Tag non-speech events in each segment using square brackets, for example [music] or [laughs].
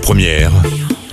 Première,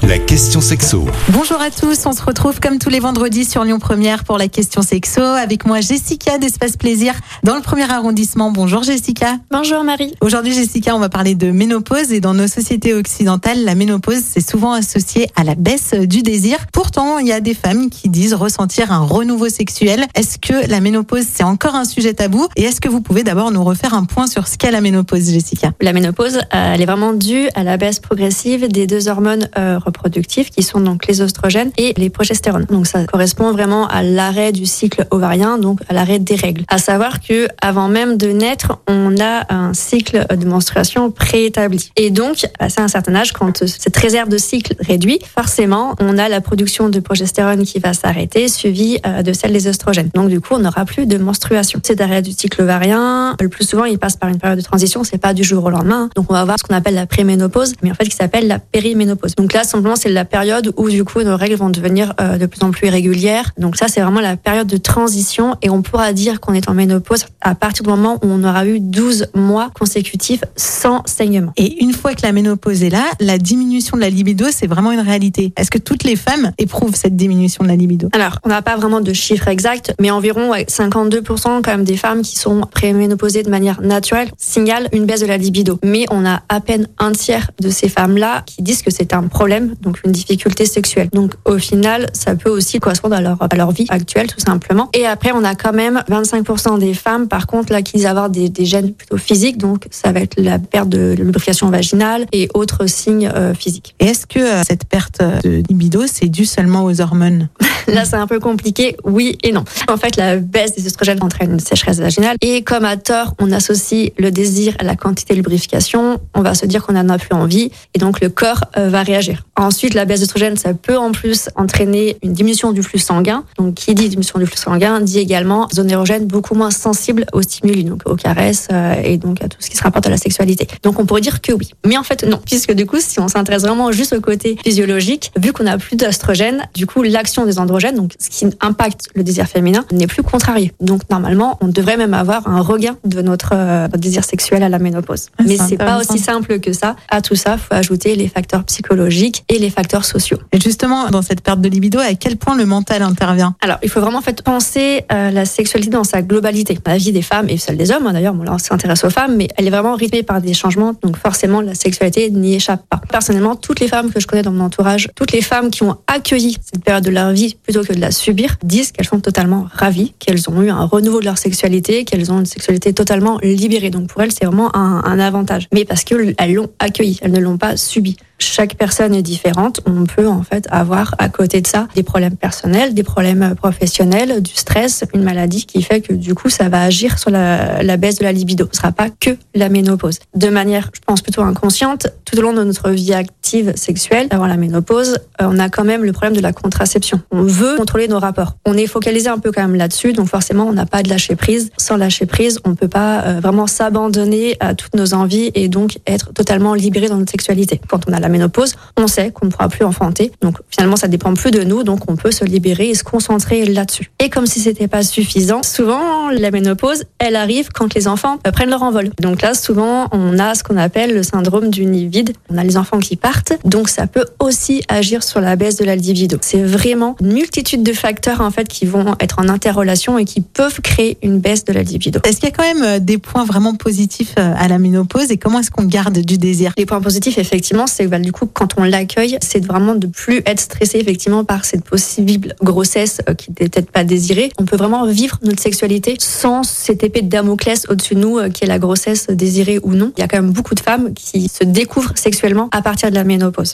la question sexo. Bonjour à tous, on se retrouve comme tous les vendredis sur Lyon Première pour la question sexo. Avec moi Jessica d'Espace Plaisir dans le premier arrondissement. Bonjour Jessica. Bonjour Marie. Aujourd'hui Jessica, on va parler de ménopause et dans nos sociétés occidentales, la ménopause c'est souvent associé à la baisse du désir. Pourtant, il y a des femmes qui disent ressentir un renouveau sexuel. Est-ce que la ménopause c'est encore un sujet tabou? Et est-ce que vous pouvez d'abord nous refaire un point sur ce qu'est la ménopause Jessica? La ménopause, elle est vraiment due à la baisse progressive des deux hormones euh, reproductives qui sont donc les oestrogènes et les progestérones. Donc ça correspond vraiment à l'arrêt du cycle ovarien, donc à l'arrêt des règles. À savoir que avant même de naître, on a un cycle de menstruation préétabli. Et donc, à un certain âge, quand cette réserve de cycle réduit, forcément, on a la production de progestérone qui va s'arrêter, suivie euh, de celle des oestrogènes. Donc du coup, on n'aura plus de menstruation. Cet arrêt du cycle ovarien, le plus souvent, il passe par une période de transition, c'est pas du jour au lendemain. Donc on va avoir ce qu'on appelle la préménopause, mais en fait qui s'appelle la périménopause. Donc là, simplement, c'est la période où du coup nos règles vont devenir euh, de plus en plus irrégulières. Donc ça, c'est vraiment la période de transition et on pourra dire qu'on est en ménopause à partir du moment où on aura eu 12 mois consécutifs sans saignement. Et une fois que la ménopause est là, la diminution de la libido, c'est vraiment une réalité. Est-ce que toutes les femmes éprouvent cette diminution de la libido? Alors, on n'a pas vraiment de chiffres exacts, mais environ ouais, 52% quand même des femmes qui sont préménopausées de manière naturelle signalent une baisse de la libido. Mais on a à peine un tiers de ces femmes-là qui disent que c'est un problème, donc une difficulté sexuelle. Donc au final, ça peut aussi correspondre à leur, à leur vie actuelle tout simplement. Et après, on a quand même 25% des femmes, par contre, là, qui disent avoir des, des gènes plutôt physiques, donc ça va être la perte de lubrification vaginale et autres signes euh, physiques. Et est-ce que euh, cette perte de libido, c'est dû seulement aux hormones? [laughs] Là, c'est un peu compliqué, oui et non. En fait, la baisse des oestrogènes entraîne une sécheresse vaginale. Et comme à tort, on associe le désir à la quantité de lubrification, on va se dire qu'on n'en a plus envie et donc le corps euh, va réagir. Ensuite, la baisse d'oestrogène, ça peut en plus entraîner une diminution du flux sanguin. Donc, qui dit diminution du flux sanguin dit également zone érogène beaucoup moins sensible aux stimuli, donc aux caresses euh, et donc à tout ce qui se rapporte à la sexualité. Donc, on pourrait dire que oui. Mais en fait, non. Puisque du coup, si on s'intéresse vraiment juste au côté physiologique, vu qu'on a plus d'oestrogène, du coup, l'action des androgènes, donc ce qui impacte le désir féminin, n'est plus contrarié. Donc, normalement, on devrait même avoir un regain de notre, euh, notre désir sexuel à la ménopause. Ah, Mais c'est pas aussi simple que ça. À tout ça, faut ajouter les facteurs psychologiques et les facteurs sociaux. Et justement, dans cette perte de libido, à quel point le mental intervient? Alors, il faut vraiment en fait penser euh, la sexualité dans sa globalité. La vie des femmes et celle des hommes, hein, d'ailleurs, bon, là, on s'intéresse aux femmes, mais elle est vraiment rythmée par des changements, donc forcément, la sexualité n'y échappe pas. Personnellement, toutes les femmes que je connais dans mon entourage, toutes les femmes qui ont accueilli cette période de leur vie plutôt que de la subir, disent qu'elles sont totalement ravies, qu'elles ont eu un renouveau de leur sexualité, qu'elles ont une sexualité totalement libérée. Donc pour elles, c'est vraiment un, un avantage. Mais parce qu'elles l'ont accueilli, elles ne l'ont pas subi. Chaque personne est différente. On peut en fait avoir à côté de ça des problèmes personnels, des problèmes professionnels, du stress, une maladie qui fait que du coup ça va agir sur la, la baisse de la libido. Ce sera pas que la ménopause. De manière, je pense plutôt inconsciente, tout au long de notre vie active sexuelle, avant la ménopause, euh, on a quand même le problème de la contraception. On veut contrôler nos rapports. On est focalisé un peu quand même là-dessus, donc forcément on n'a pas de lâcher prise. Sans lâcher prise, on peut pas euh, vraiment s'abandonner à toutes nos envies et donc être totalement libéré dans notre sexualité. Quand on a la ménopause, on sait qu'on ne pourra plus enfanter. Donc finalement, ça dépend plus de nous, donc on peut se libérer et se concentrer là-dessus. Et comme si c'était pas suffisant, souvent la ménopause, elle arrive quand les enfants euh, prennent leur envol. Donc là, souvent, on a ce qu'on appelle le syndrome du nid vide. On a les enfants qui partent, donc ça peut aussi agir sur la baisse de la libido. C'est vraiment une multitude de facteurs en fait qui vont être en interrelation et qui peuvent créer une baisse de la libido. Est-ce qu'il y a quand même euh, des points vraiment positifs euh, à la ménopause et comment est-ce qu'on garde du désir? Les points positifs, effectivement, c'est que bah, du coup, quand on l'accueille, c'est vraiment de plus être stressé effectivement par cette possible grossesse euh, qui n'était peut-être pas désirée. On peut vraiment vivre notre sexualité sans cette épée de Damoclès au-dessus de nous, euh, qui est la grossesse désirée ou non. Il y a quand même beaucoup de femmes qui se découvrent sexuellement à partir de la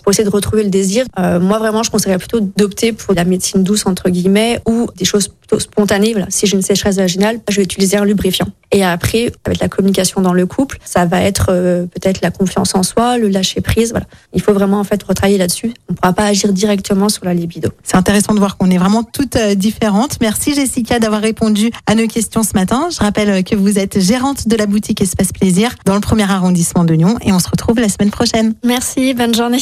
Pour essayer de retrouver le désir, euh, moi vraiment, je conseillerais plutôt d'opter pour la médecine douce entre guillemets ou des choses plutôt spontanées. Voilà, si j'ai une sécheresse vaginale, je vais utiliser un lubrifiant. Et après, avec la communication dans le couple, ça va être euh, peut-être la confiance en soi, le lâcher prise. Voilà, il faut vraiment en fait retravailler là-dessus. On ne pourra pas agir directement sur la libido. C'est intéressant de voir qu'on est vraiment toutes euh, différentes. Merci Jessica d'avoir répondu à nos questions ce matin. Je rappelle euh, que vous êtes gérante de la boutique Espace Plaisir dans le premier arrondissement de Lyon et on se retrouve la semaine prochaine. Merci, bonne journée.